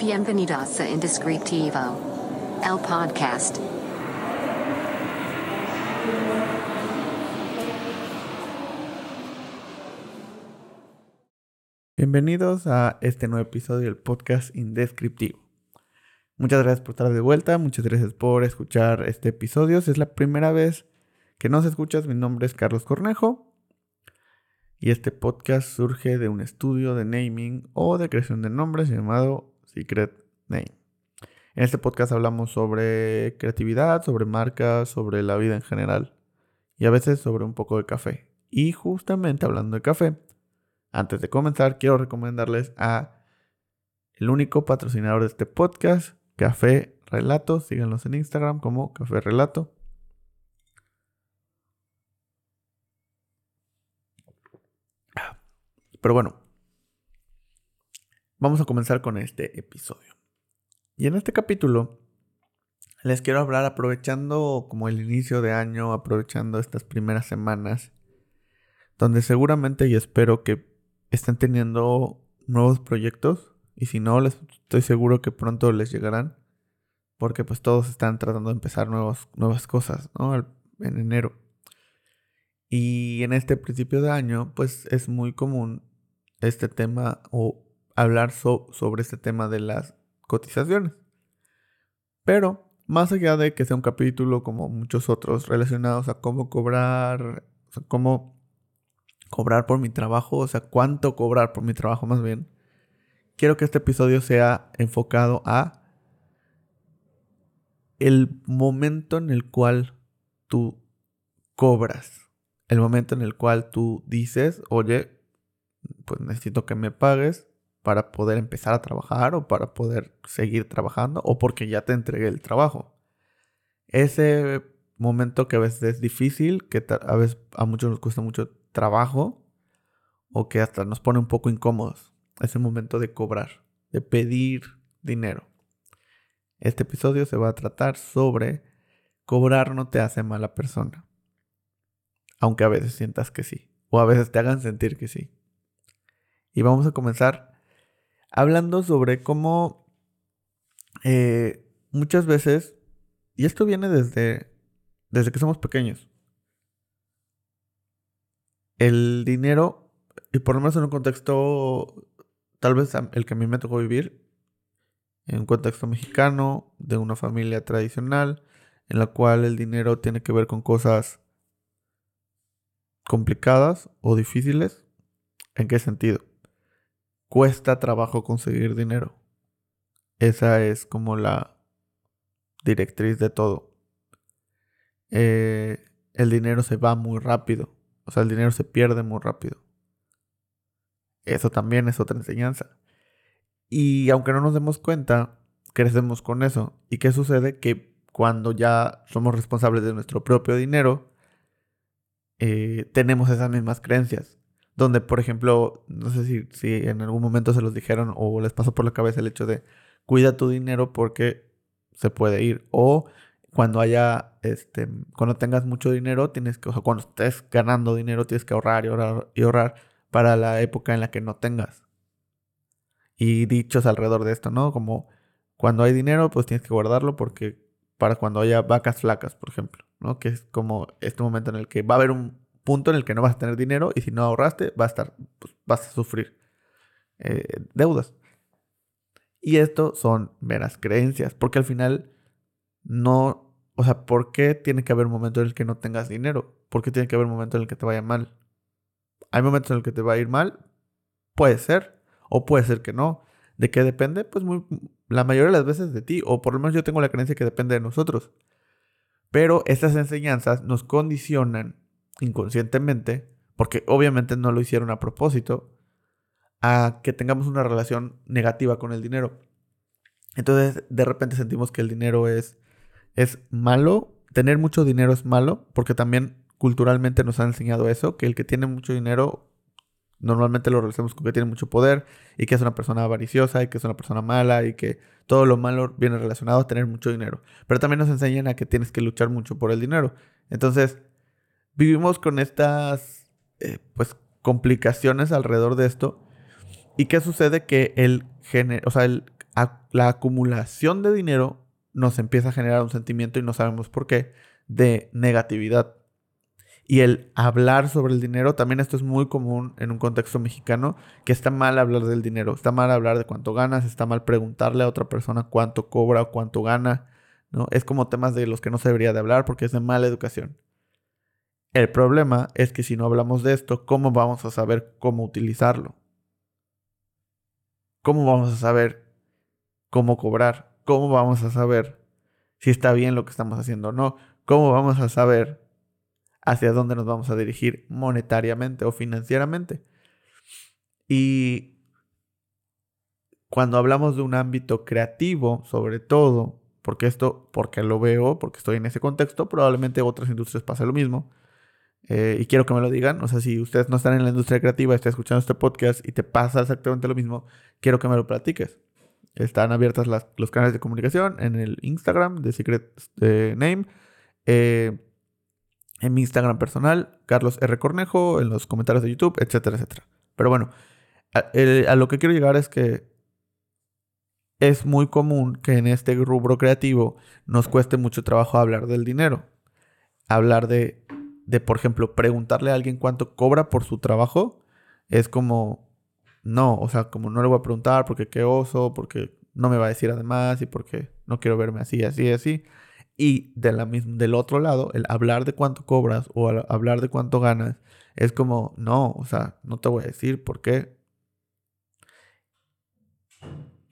Bienvenidos a Indescriptivo, el podcast. Bienvenidos a este nuevo episodio del podcast Indescriptivo. Muchas gracias por estar de vuelta, muchas gracias por escuchar este episodio. Si es la primera vez que nos escuchas, mi nombre es Carlos Cornejo y este podcast surge de un estudio de naming o de creación de nombres llamado Secret Name. En este podcast hablamos sobre creatividad, sobre marcas, sobre la vida en general y a veces sobre un poco de café. Y justamente hablando de café, antes de comenzar quiero recomendarles a el único patrocinador de este podcast, Café Relato. Síganlos en Instagram como Café Relato. Pero bueno, vamos a comenzar con este episodio. Y en este capítulo les quiero hablar aprovechando como el inicio de año, aprovechando estas primeras semanas, donde seguramente y espero que estén teniendo nuevos proyectos y si no, les estoy seguro que pronto les llegarán, porque pues todos están tratando de empezar nuevos, nuevas cosas, ¿no? En enero. Y en este principio de año, pues es muy común este tema o hablar sobre este tema de las cotizaciones. Pero más allá de que sea un capítulo como muchos otros relacionados a cómo cobrar, cómo cobrar por mi trabajo, o sea, cuánto cobrar por mi trabajo más bien, quiero que este episodio sea enfocado a el momento en el cual tú cobras, el momento en el cual tú dices, oye, pues necesito que me pagues para poder empezar a trabajar o para poder seguir trabajando o porque ya te entregué el trabajo. Ese momento que a veces es difícil, que a veces a muchos nos cuesta mucho trabajo o que hasta nos pone un poco incómodos. Ese momento de cobrar, de pedir dinero. Este episodio se va a tratar sobre cobrar no te hace mala persona. Aunque a veces sientas que sí. O a veces te hagan sentir que sí. Y vamos a comenzar hablando sobre cómo eh, muchas veces, y esto viene desde, desde que somos pequeños, el dinero, y por lo menos en un contexto, tal vez el que a mí me tocó vivir, en un contexto mexicano, de una familia tradicional, en la cual el dinero tiene que ver con cosas complicadas o difíciles. ¿En qué sentido? Cuesta trabajo conseguir dinero. Esa es como la directriz de todo. Eh, el dinero se va muy rápido. O sea, el dinero se pierde muy rápido. Eso también es otra enseñanza. Y aunque no nos demos cuenta, crecemos con eso. ¿Y qué sucede? Que cuando ya somos responsables de nuestro propio dinero, eh, tenemos esas mismas creencias donde, por ejemplo, no sé si, si en algún momento se los dijeron o les pasó por la cabeza el hecho de cuida tu dinero porque se puede ir. O cuando haya, este, cuando tengas mucho dinero, tienes que, o sea, cuando estés ganando dinero, tienes que ahorrar y ahorrar y ahorrar para la época en la que no tengas. Y dichos alrededor de esto, ¿no? Como cuando hay dinero, pues tienes que guardarlo porque para cuando haya vacas flacas, por ejemplo, ¿no? Que es como este momento en el que va a haber un punto en el que no vas a tener dinero y si no ahorraste, vas a estar, pues, vas a sufrir eh, deudas. Y esto son meras creencias, porque al final no, o sea, ¿por qué tiene que haber un momento en el que no tengas dinero? ¿Por qué tiene que haber un momento en el que te vaya mal? ¿Hay momentos en el que te va a ir mal? Puede ser, o puede ser que no. ¿De qué depende? Pues muy, la mayoría de las veces de ti, o por lo menos yo tengo la creencia que depende de nosotros. Pero estas enseñanzas nos condicionan inconscientemente, porque obviamente no lo hicieron a propósito, a que tengamos una relación negativa con el dinero. Entonces, de repente sentimos que el dinero es, es malo. Tener mucho dinero es malo, porque también culturalmente nos han enseñado eso, que el que tiene mucho dinero normalmente lo relacionamos con que tiene mucho poder y que es una persona avariciosa y que es una persona mala y que todo lo malo viene relacionado a tener mucho dinero. Pero también nos enseñan a que tienes que luchar mucho por el dinero. Entonces, vivimos con estas eh, pues complicaciones alrededor de esto. ¿Y qué sucede? Que el o sea, el, la acumulación de dinero nos empieza a generar un sentimiento y no sabemos por qué de negatividad. Y el hablar sobre el dinero, también esto es muy común en un contexto mexicano, que está mal hablar del dinero, está mal hablar de cuánto ganas, está mal preguntarle a otra persona cuánto cobra o cuánto gana, ¿no? Es como temas de los que no se debería de hablar porque es de mala educación. El problema es que si no hablamos de esto, ¿cómo vamos a saber cómo utilizarlo? ¿Cómo vamos a saber cómo cobrar? ¿Cómo vamos a saber si está bien lo que estamos haciendo o no? ¿Cómo vamos a saber hacia dónde nos vamos a dirigir monetariamente o financieramente. Y cuando hablamos de un ámbito creativo, sobre todo, porque esto, porque lo veo, porque estoy en ese contexto, probablemente otras industrias pase lo mismo. Eh, y quiero que me lo digan. O sea, si ustedes no están en la industria creativa, están escuchando este podcast y te pasa exactamente lo mismo, quiero que me lo platiques. Están abiertas los canales de comunicación en el Instagram de Secret Name. Eh, en mi Instagram personal, Carlos R. Cornejo, en los comentarios de YouTube, etcétera, etcétera. Pero bueno, a, lo que quiero llegar es que es muy común que en este rubro creativo nos cueste mucho trabajo hablar del dinero. Hablar de, de, por ejemplo, preguntarle a alguien cuánto cobra por su trabajo es como, no, o sea, como no le voy a preguntar porque qué oso, porque no me va a decir además y porque no quiero verme así, así, así. Y de la del otro lado, el hablar de cuánto cobras o hablar de cuánto ganas, es como, no, o sea, no te voy a decir por qué.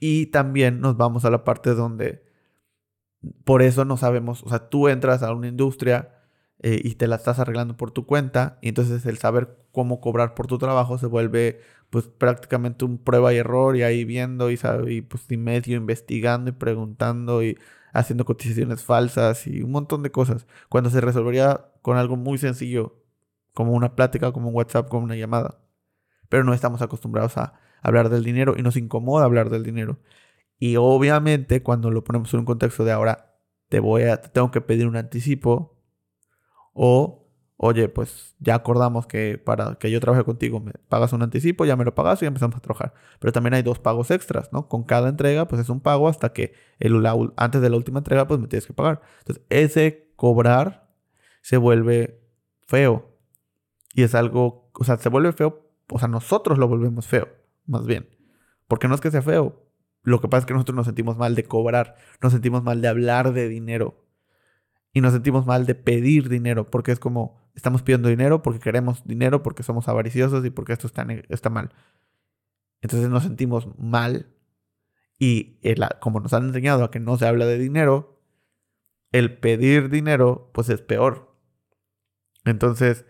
Y también nos vamos a la parte donde por eso no sabemos, o sea, tú entras a una industria eh, y te la estás arreglando por tu cuenta, y entonces el saber cómo cobrar por tu trabajo se vuelve pues prácticamente un prueba y error y ahí viendo y, y pues y medio investigando y preguntando y haciendo cotizaciones falsas y un montón de cosas, cuando se resolvería con algo muy sencillo, como una plática, como un WhatsApp, como una llamada. Pero no estamos acostumbrados a hablar del dinero y nos incomoda hablar del dinero. Y obviamente cuando lo ponemos en un contexto de ahora te voy a tengo que pedir un anticipo o oye, pues ya acordamos que para que yo trabaje contigo me pagas un anticipo, ya me lo pagas y empezamos a trabajar. Pero también hay dos pagos extras, ¿no? Con cada entrega, pues es un pago hasta que el, antes de la última entrega, pues me tienes que pagar. Entonces, ese cobrar se vuelve feo. Y es algo, o sea, se vuelve feo, o sea, nosotros lo volvemos feo, más bien. Porque no es que sea feo. Lo que pasa es que nosotros nos sentimos mal de cobrar, nos sentimos mal de hablar de dinero. Y nos sentimos mal de pedir dinero, porque es como, estamos pidiendo dinero porque queremos dinero, porque somos avariciosos y porque esto está, está mal. Entonces nos sentimos mal y como nos han enseñado a que no se habla de dinero, el pedir dinero pues es peor. Entonces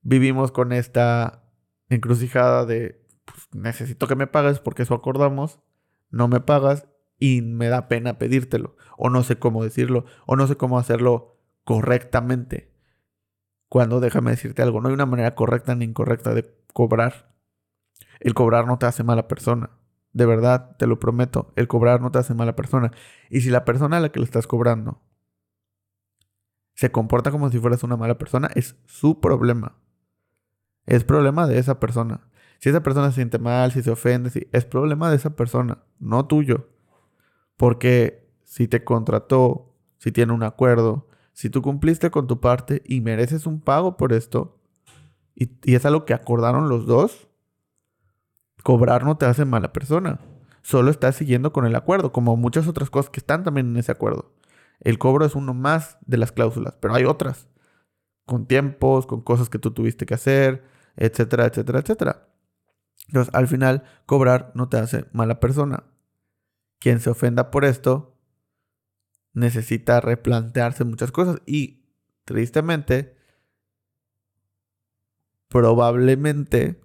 vivimos con esta encrucijada de pues, necesito que me pagues porque eso acordamos, no me pagas y me da pena pedírtelo o no sé cómo decirlo o no sé cómo hacerlo correctamente. Cuando déjame decirte algo, no hay una manera correcta ni incorrecta de cobrar. El cobrar no te hace mala persona. De verdad, te lo prometo, el cobrar no te hace mala persona. Y si la persona a la que le estás cobrando se comporta como si fueras una mala persona, es su problema. Es problema de esa persona. Si esa persona se siente mal, si se ofende, si, es problema de esa persona, no tuyo. Porque si te contrató, si tiene un acuerdo, si tú cumpliste con tu parte y mereces un pago por esto, y, es algo que acordaron los dos, cobrar no te hace mala persona. Solo estás siguiendo con el acuerdo, como muchas otras cosas que están también en ese acuerdo. El cobro es uno más de las cláusulas, pero hay otras. Con tiempos, con cosas que tú tuviste que hacer, etcétera, etcétera, etcétera. Entonces, al final, cobrar no te hace mala persona. Quien se ofenda por esto necesita replantearse muchas cosas. Y tristemente, probablemente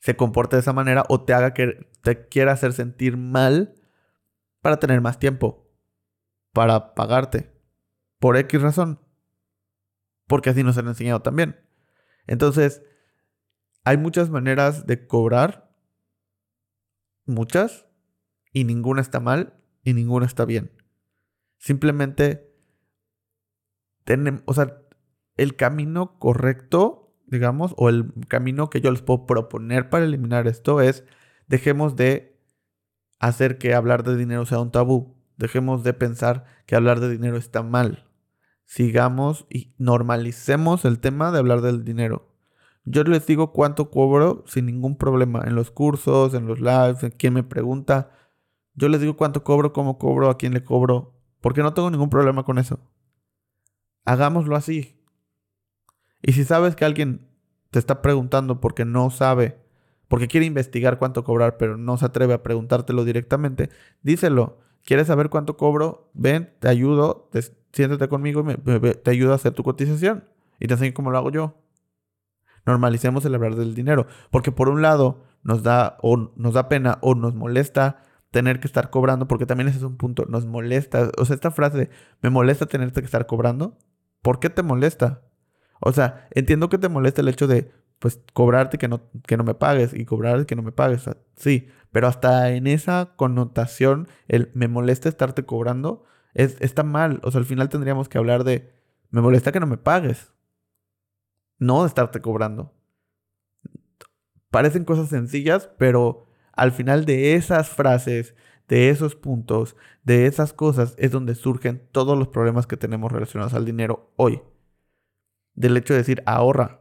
se comporte de esa manera o te haga que te quiera hacer sentir mal para tener más tiempo, para pagarte, por X razón, porque así nos han enseñado también. Entonces, hay muchas maneras de cobrar, muchas, y ninguna está mal y ninguna está bien. Simplemente tenemos, o sea, el camino correcto, digamos, o el camino que yo les puedo proponer para eliminar esto es dejemos de hacer que hablar de dinero sea un tabú. Dejemos de pensar que hablar de dinero está mal. Sigamos y normalicemos el tema de hablar del dinero. Yo les digo cuánto cobro sin ningún problema en los cursos, en los lives, en quien me pregunta. Yo les digo cuánto cobro, cómo cobro, a quién le cobro, porque no tengo ningún problema con eso. Hagámoslo así. Y si sabes que alguien te está preguntando porque no sabe, porque quiere investigar cuánto cobrar, pero no se atreve a preguntártelo directamente, díselo. ¿Quieres saber cuánto cobro? Ven, te ayudo, siéntate conmigo y te ayudo a hacer tu cotización. Y te enseño cómo lo hago yo normalicemos el hablar del dinero. Porque por un lado nos da, o nos da pena o nos molesta tener que estar cobrando, porque también ese es un punto, nos molesta. O sea, esta frase me molesta tenerte que estar cobrando, ¿por qué te molesta? O sea, entiendo que te molesta el hecho de, pues, cobrarte que no, que no me pagues y cobrarte que no me pagues. sí, pero hasta en esa connotación, el me molesta estarte cobrando, es, está mal. O sea, al final tendríamos que hablar de, me molesta que no me pagues no de estarte cobrando. Parecen cosas sencillas, pero al final de esas frases, de esos puntos, de esas cosas, es donde surgen todos los problemas que tenemos relacionados al dinero hoy. Del hecho de decir ahorra,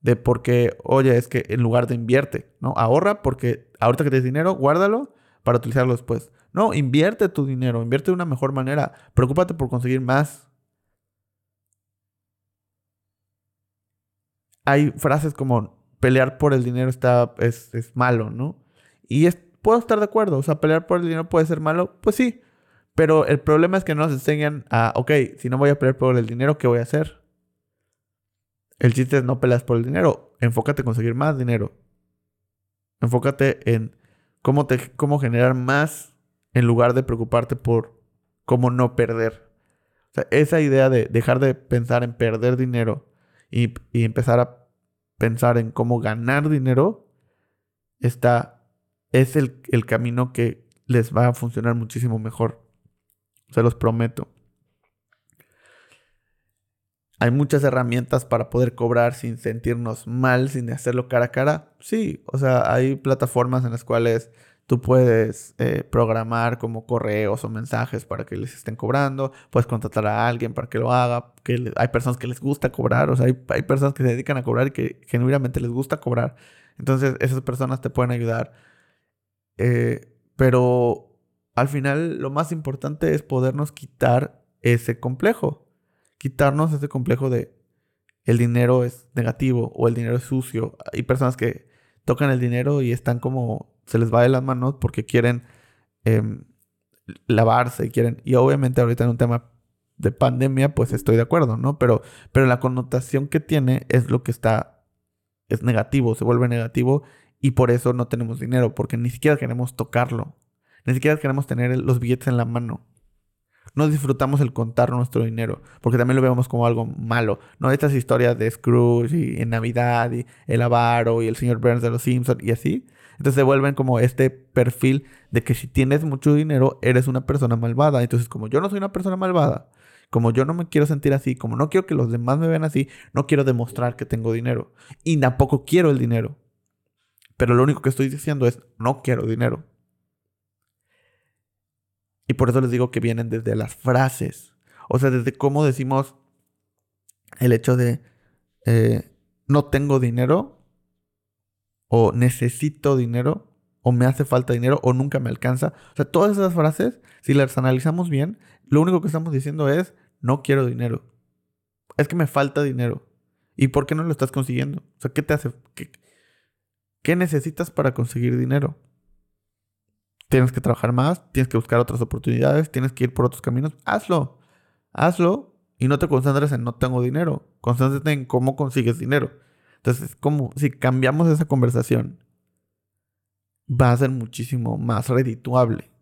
de porque, oye, es que en lugar de invierte, ¿no? Ahorra porque ahorita que tienes dinero, guárdalo para utilizarlo después. No, invierte tu dinero, invierte de una mejor manera. Preocúpate por conseguir más. hay frases como pelear por el dinero está, es, malo, ¿no? Y es, puedo estar de acuerdo, o sea, pelear por el dinero puede ser malo, pues sí, pero el problema es que no nos enseñan a, ok, si no voy a pelear por el dinero, ¿qué voy a hacer? El chiste es no peleas por el dinero, enfócate en conseguir más dinero. Enfócate en cómo, te, cómo generar más en lugar de preocuparte por cómo no perder. O sea, esa idea de dejar de pensar en perder dinero y, empezar a pensar en cómo ganar dinero, está, es el, el camino que les va a funcionar muchísimo mejor. Se los prometo. Hay muchas herramientas para poder cobrar sin sentirnos mal, sin hacerlo cara a cara. Sí, o sea, hay plataformas en las cuales Tú puedes eh, programar como correos o mensajes para que les estén cobrando. Puedes contratar a alguien para que lo haga. Que hay personas que les gusta cobrar. O sea, hay, hay, personas que se dedican a cobrar y que genuinamente les gusta cobrar. Entonces, esas personas te pueden ayudar. Eh, pero al final, lo más importante es podernos quitar ese complejo. Quitarnos ese complejo de el dinero es negativo o el dinero es sucio. Hay personas que tocan el dinero y están como se les va de las manos porque quieren em, lavarse, quieren, y obviamente ahorita en un tema de pandemia, pues estoy de acuerdo, ¿no? Pero, pero la connotación que tiene es lo que está, es negativo, se vuelve negativo y por eso no tenemos dinero, porque ni siquiera queremos tocarlo, ni siquiera queremos tener los billetes en la mano. No disfrutamos el contar nuestro dinero, porque también lo vemos como algo malo. ¿No? Estas historias de Scrooge y en Navidad y el avaro y el señor Burns de los Simpsons y así, entonces se vuelven como este perfil de que si tienes mucho dinero, eres una persona malvada. Entonces, como yo no soy una persona malvada, como yo no me quiero sentir así, como no quiero que los demás me vean así, no quiero demostrar que tengo dinero. Y tampoco quiero el dinero. Pero lo único que estoy diciendo es, no quiero dinero. Y por eso les digo que vienen desde las frases. O sea, desde cómo decimos el hecho de, eh, no tengo dinero o necesito dinero, o me hace falta dinero, o nunca me alcanza. O sea, todas esas frases, si las analizamos bien, lo único que estamos diciendo es, no quiero dinero. Es que me falta dinero. ¿Y por qué no lo estás consiguiendo? O sea, ¿qué te hace? ¿Qué, qué necesitas para conseguir dinero? Tienes que trabajar más, tienes que buscar otras oportunidades, tienes que ir por otros caminos. Hazlo. Hazlo y no te concentres en no tengo dinero. Concéntrate en cómo consigues dinero. Entonces, como si cambiamos esa conversación, va a ser muchísimo más redituable.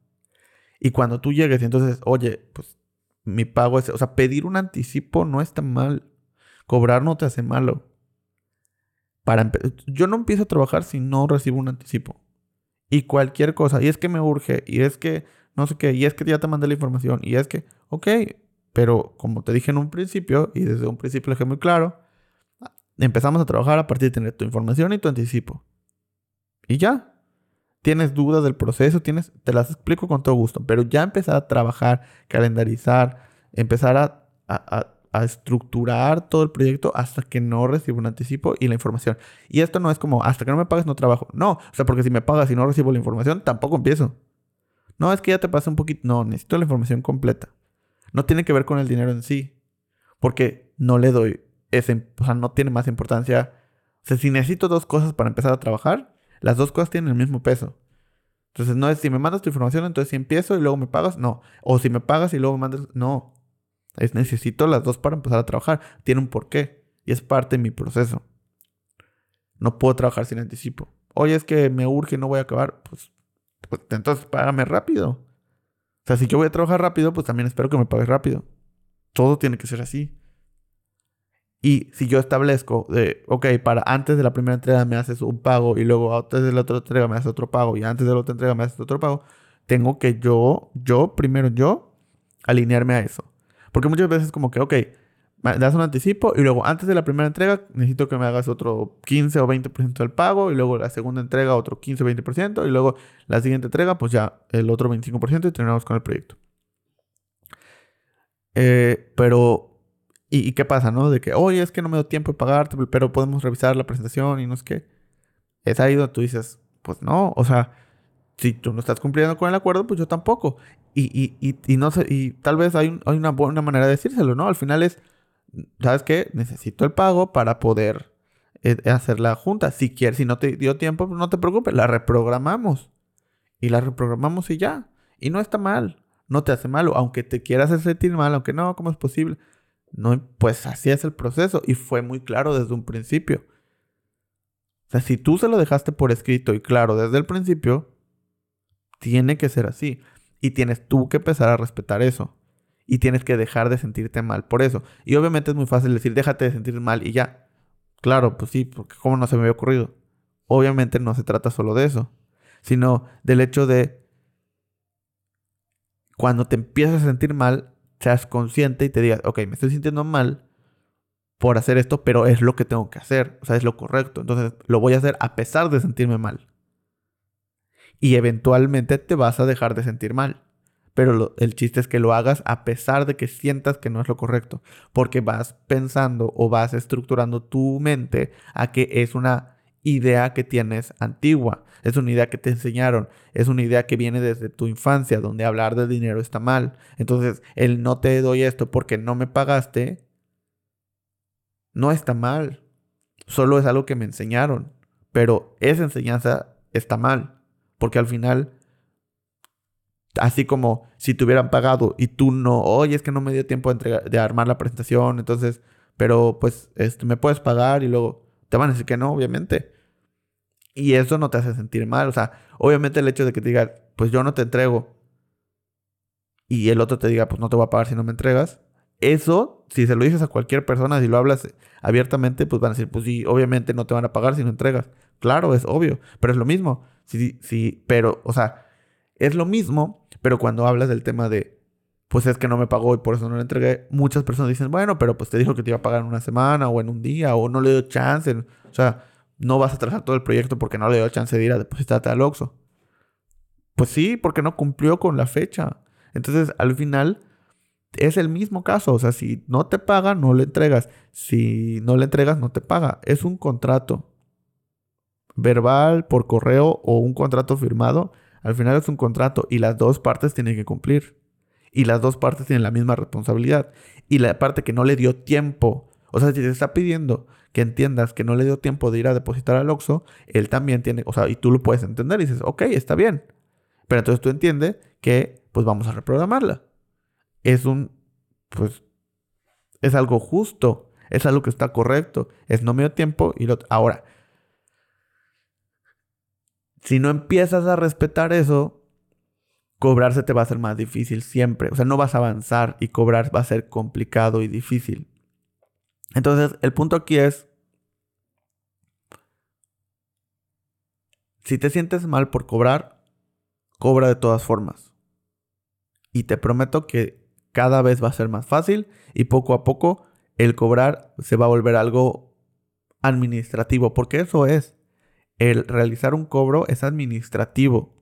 Y cuando tú llegues y entonces, oye, pues mi pago es, o sea, pedir un anticipo no está mal. Cobrar no te hace malo. Para yo no empiezo a trabajar si no recibo un anticipo. Y cualquier cosa, y es que me urge, y es que no sé qué, y es que ya te mandé la información, y es que, ok, pero como te dije en un principio, y desde un principio dejé muy claro, empezamos a trabajar a partir de tener tu información y tu anticipo. Y ya. tienes dudas del proceso, tienes, te las explico con todo gusto, pero ya empezar a trabajar, calendarizar, empezar a, estructurar todo el proyecto hasta que no recibo un anticipo y la información. Y esto no es como, hasta que no me pagues no trabajo. No, o sea, porque si me pagas y no recibo la información, tampoco empiezo. No, es que ya te pasé un poquito. No, necesito la información completa. No tiene que ver con el dinero en sí. Porque no le doy ese, o sea, no tiene más importancia. O sea, si necesito dos cosas para empezar a trabajar, las dos cosas tienen el mismo peso. Entonces no es si me mandas tu información, entonces si empiezo y luego me pagas, no. O si me pagas y luego me mandas, no. Es necesito las dos para empezar a trabajar. Tiene un porqué y es parte de mi proceso. No puedo trabajar sin anticipo. Oye, es que me urge y no voy a acabar. Pues, pues entonces págame rápido. O sea, si yo voy a trabajar rápido, pues también espero que me pagues rápido. Todo tiene que ser así. Y si yo establezco de, ok, para antes de la primera entrega me haces un pago y luego antes de la otra entrega me haces otro pago y antes de la otra entrega me haces otro pago, tengo que yo, yo, primero yo, alinearme a eso. Porque muchas veces como que, ok, das un anticipo y luego antes de la primera entrega necesito que me hagas otro 15 o 20% del pago y luego la segunda entrega otro 15 o 20% y luego la siguiente entrega pues ya el otro 25% y terminamos con el proyecto. Eh, pero, ¿y, qué pasa, no? De que, oye, es que no me doy tiempo de pagarte, pero podemos revisar la presentación y no es que... Es ahí donde tú dices, pues no, o sea, si tú no estás cumpliendo con el acuerdo, pues yo tampoco. Y, y, y, y no sé, y tal vez hay, hay, una buena manera de decírselo, ¿no? Al final es, ¿sabes qué? Necesito el pago para poder eh, hacer la junta. Si quieres, si no te dio tiempo, pues no te preocupes, la reprogramamos. Y la reprogramamos y ya. Y no está mal, no te hace malo, aunque te quieras hacer sentir mal, aunque no, ¿cómo es posible? No, pues así es el proceso y fue muy claro desde un principio. O sea, si tú se lo dejaste por escrito y claro desde el principio, tiene que ser así. Y tienes tú que empezar a respetar eso. Y tienes que dejar de sentirte mal por eso. Y obviamente es muy fácil decir, déjate de sentir mal y ya. Claro, pues sí, porque ¿cómo no se me había ocurrido? Obviamente no se trata solo de eso, sino del hecho de cuando te empiezas a sentir mal, seas consciente y te digas, ok, me estoy sintiendo mal por hacer esto, pero es lo que tengo que hacer, o sea, es lo correcto. Entonces lo voy a hacer a pesar de sentirme mal y eventualmente te vas a dejar de sentir mal. Pero el chiste es que lo hagas a pesar de que sientas que no es lo correcto, porque vas pensando o vas estructurando tu mente a que es una idea que tienes antigua, es una idea que te enseñaron, es una idea que viene desde tu infancia, donde hablar de dinero está mal. Entonces, el no te doy esto porque no me pagaste, no está mal, solo es algo que me enseñaron, pero esa enseñanza está mal. Porque al final, así como si te hubieran pagado y tú no, oye, es que no me dio tiempo de, entregar, armar la presentación, entonces, pero pues este, me puedes pagar y luego te van a decir que no, obviamente. Y eso no te hace sentir mal. O sea, obviamente el hecho de que te pues yo no te entrego. Y el otro te diga, pues no te voy a pagar si no me entregas. Eso, si se lo dices a cualquier persona, si lo hablas abiertamente, pues van a decir, pues sí, obviamente no te van a pagar si no entregas. Claro, es obvio, pero es lo mismo. Sí, sí, pero, o sea, es lo mismo, pero cuando hablas del tema de, pues es que no me pagó y por eso no le entregué, muchas personas dicen, bueno, pero pues te dijo que te iba a pagar en una semana o en un día o no le dio chance. O sea, no vas a trazar todo el proyecto porque no le dio chance de ir a depositarte al Oxxo. Pues sí, porque no cumplió con la fecha. Entonces, al final, es el mismo caso. O sea, si no te paga, no le entregas. Si no le entregas, no te paga. Es un contrato verbal, por correo o un contrato firmado, al final es un contrato y las dos partes tienen que cumplir. Y las dos partes tienen la misma responsabilidad. Y la parte que no le dio tiempo, o sea, si te está pidiendo que entiendas que no le dio tiempo de ir a depositar al Oxxo, él también tiene, o sea, y tú lo puedes entender y dices, ok, está bien. Pero entonces tú entiendes que, pues vamos a reprogramarla. Es un, pues, es algo justo, es algo que está correcto, es no me dio tiempo y lo... Ahora, si no empiezas a respetar eso, cobrarse te va a ser más difícil siempre. O sea, no vas a avanzar y cobrar va a ser complicado y difícil. Entonces, el punto aquí es, si te sientes mal por cobrar, cobra de todas formas. Y te prometo que cada vez va a ser más fácil y poco a poco el cobrar se va a volver algo administrativo, porque eso es el realizar un cobro es administrativo.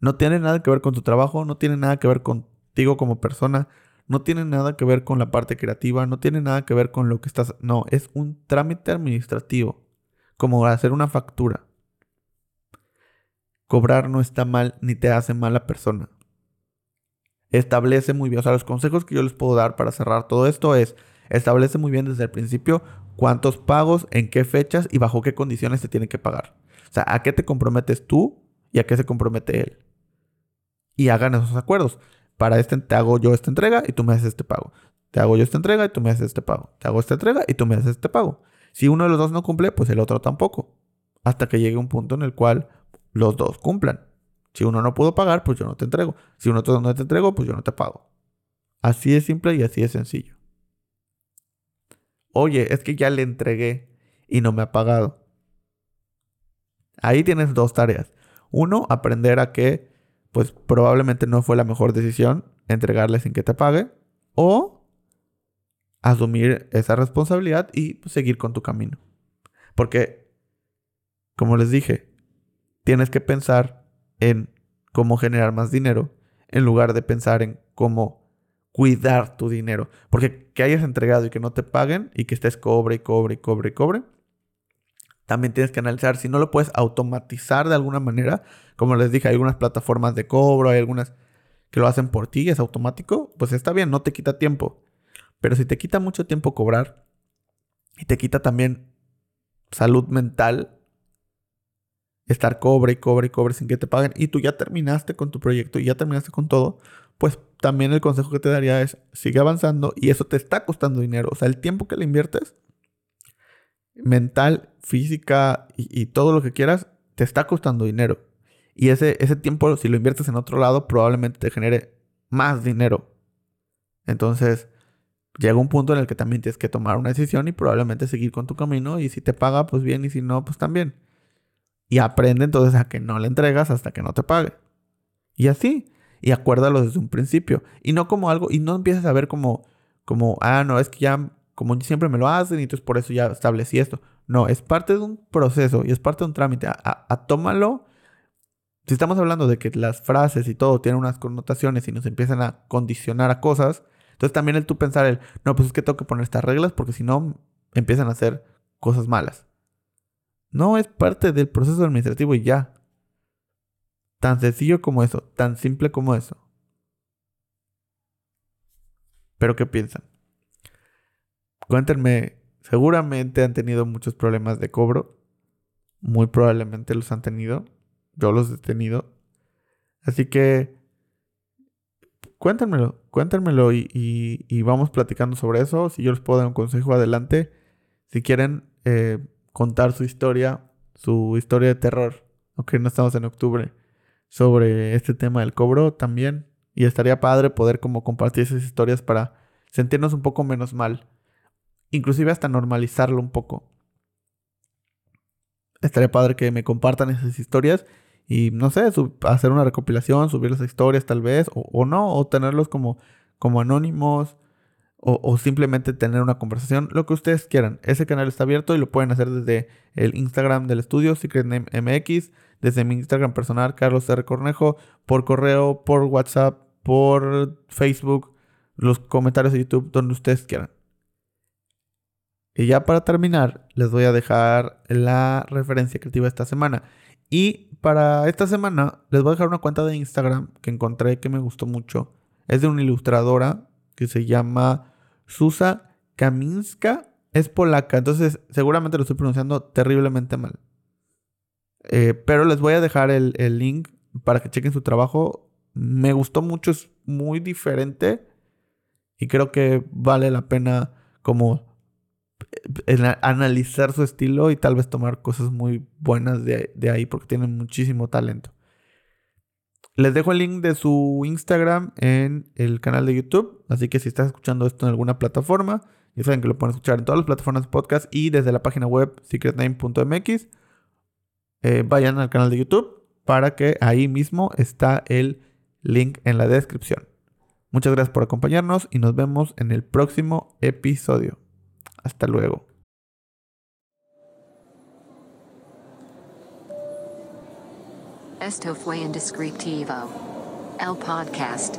No tiene nada que ver con tu trabajo, no tiene nada que ver contigo como persona, no tiene nada que ver con la parte creativa, no tiene nada que ver con lo que estás... No, es un trámite administrativo, como hacer una factura. Cobrar no está mal ni te hace mala persona. Establece muy bien, o sea, los consejos que yo les puedo dar para cerrar todo esto es, establece muy bien desde el principio cuántos pagos, en qué fechas y bajo qué condiciones se tienen que pagar. O sea, a qué te comprometes tú y a qué se compromete él. Y hagan esos acuerdos. Para este te hago yo esta entrega y tú me haces este pago. Te hago yo esta entrega y tú me haces este pago. Te hago esta entrega y tú me haces este pago. Si uno de los dos no cumple, pues el otro tampoco. Hasta que llegue un punto en el cual los dos cumplan. Si uno no pudo pagar, pues yo no te entrego. Si uno no te entrego, pues yo no te pago. Así es simple y así es sencillo. Oye, es que ya le entregué y no me ha pagado. Ahí tienes dos tareas. Uno, aprender a que, pues probablemente no fue la mejor decisión entregarle sin que te pague. O asumir esa responsabilidad y pues, seguir con tu camino. Porque, como les dije, tienes que pensar en cómo generar más dinero en lugar de pensar en cómo cuidar tu dinero. Porque que hayas entregado y que no te paguen y que estés cobre y cobre y cobre y cobre, también tienes que analizar si no lo puedes automatizar de alguna manera. Como les dije, hay algunas plataformas de cobro, hay algunas que lo hacen por ti, es automático, pues está bien, no te quita tiempo. Pero si te quita mucho tiempo cobrar y te quita también salud mental, estar cobre y cobre y cobre sin que te paguen y tú ya terminaste con tu proyecto y ya terminaste con todo, pues también el consejo que te daría es sigue avanzando y eso te está costando dinero. O sea, el tiempo que le inviertes mental, física y, todo lo que quieras, te está costando dinero. Y ese, ese tiempo, si lo inviertes en otro lado, probablemente te genere más dinero. Entonces, llega un punto en el que también tienes que tomar una decisión y probablemente seguir con tu camino. Y si te paga, pues bien, y si no, pues también. Y aprende entonces a que no le entregas hasta que no te pague. Y así. Y acuérdalo desde un principio. Y no como algo, y no empieces a ver como, como, ah, no, es que ya como siempre me lo hacen y entonces por eso ya establecí esto. No, es parte de un proceso y es parte de un trámite. A, tómalo. Si estamos hablando de que las frases y todo tienen unas connotaciones y nos empiezan a condicionar a cosas, entonces también el tú pensar el, no, pues es que tengo que poner estas reglas porque si no empiezan a hacer cosas malas. No es parte del proceso administrativo y ya. Tan sencillo como eso, tan simple como eso. Pero ¿qué piensan? Cuéntenme, seguramente han tenido muchos problemas de cobro. Muy probablemente los han tenido. Yo los he tenido. Así que cuéntenmelo, cuéntenmelo y, vamos platicando sobre eso. Si yo les puedo dar un consejo, adelante. Si quieren eh, contar su historia, su historia de terror, aunque no estamos en octubre, sobre este tema del cobro también. Y estaría padre poder como compartir esas historias para sentirnos un poco menos mal inclusive hasta normalizarlo un poco. Estaría padre que me compartan esas historias y no sé, hacer una recopilación, subir las historias tal vez, o, no, o tenerlos como, como anónimos, o, simplemente tener una conversación, lo que ustedes quieran. Ese canal está abierto y lo pueden hacer desde el Instagram del estudio, SecretNameMX, desde mi Instagram personal, Carlos R. Cornejo, por correo, por WhatsApp, por Facebook, los comentarios de YouTube, donde ustedes quieran. Y ya para terminar, les voy a dejar la referencia creativa de esta semana. Y para esta semana les voy a dejar una cuenta de Instagram que encontré que me gustó mucho. Es de una ilustradora que se llama Susa Kaminska. Es polaca, entonces seguramente lo estoy pronunciando terriblemente mal. Eh, pero les voy a dejar el, el link para que chequen su trabajo. Me gustó mucho, es muy diferente. Y creo que vale la pena como analizar su estilo y tal vez tomar cosas muy buenas de, ahí porque tienen muchísimo talento. Les dejo el link de su Instagram en el canal de YouTube, así que si estás escuchando esto en alguna plataforma, ya saben que lo pueden escuchar en todas las plataformas de podcast y desde la página web secretname.mx. Eh, vayan al canal de YouTube para que ahí mismo está el link en la descripción. Muchas gracias por acompañarnos y nos vemos en el próximo episodio. Hasta luego. Esto fue Indescriptivo, el podcast.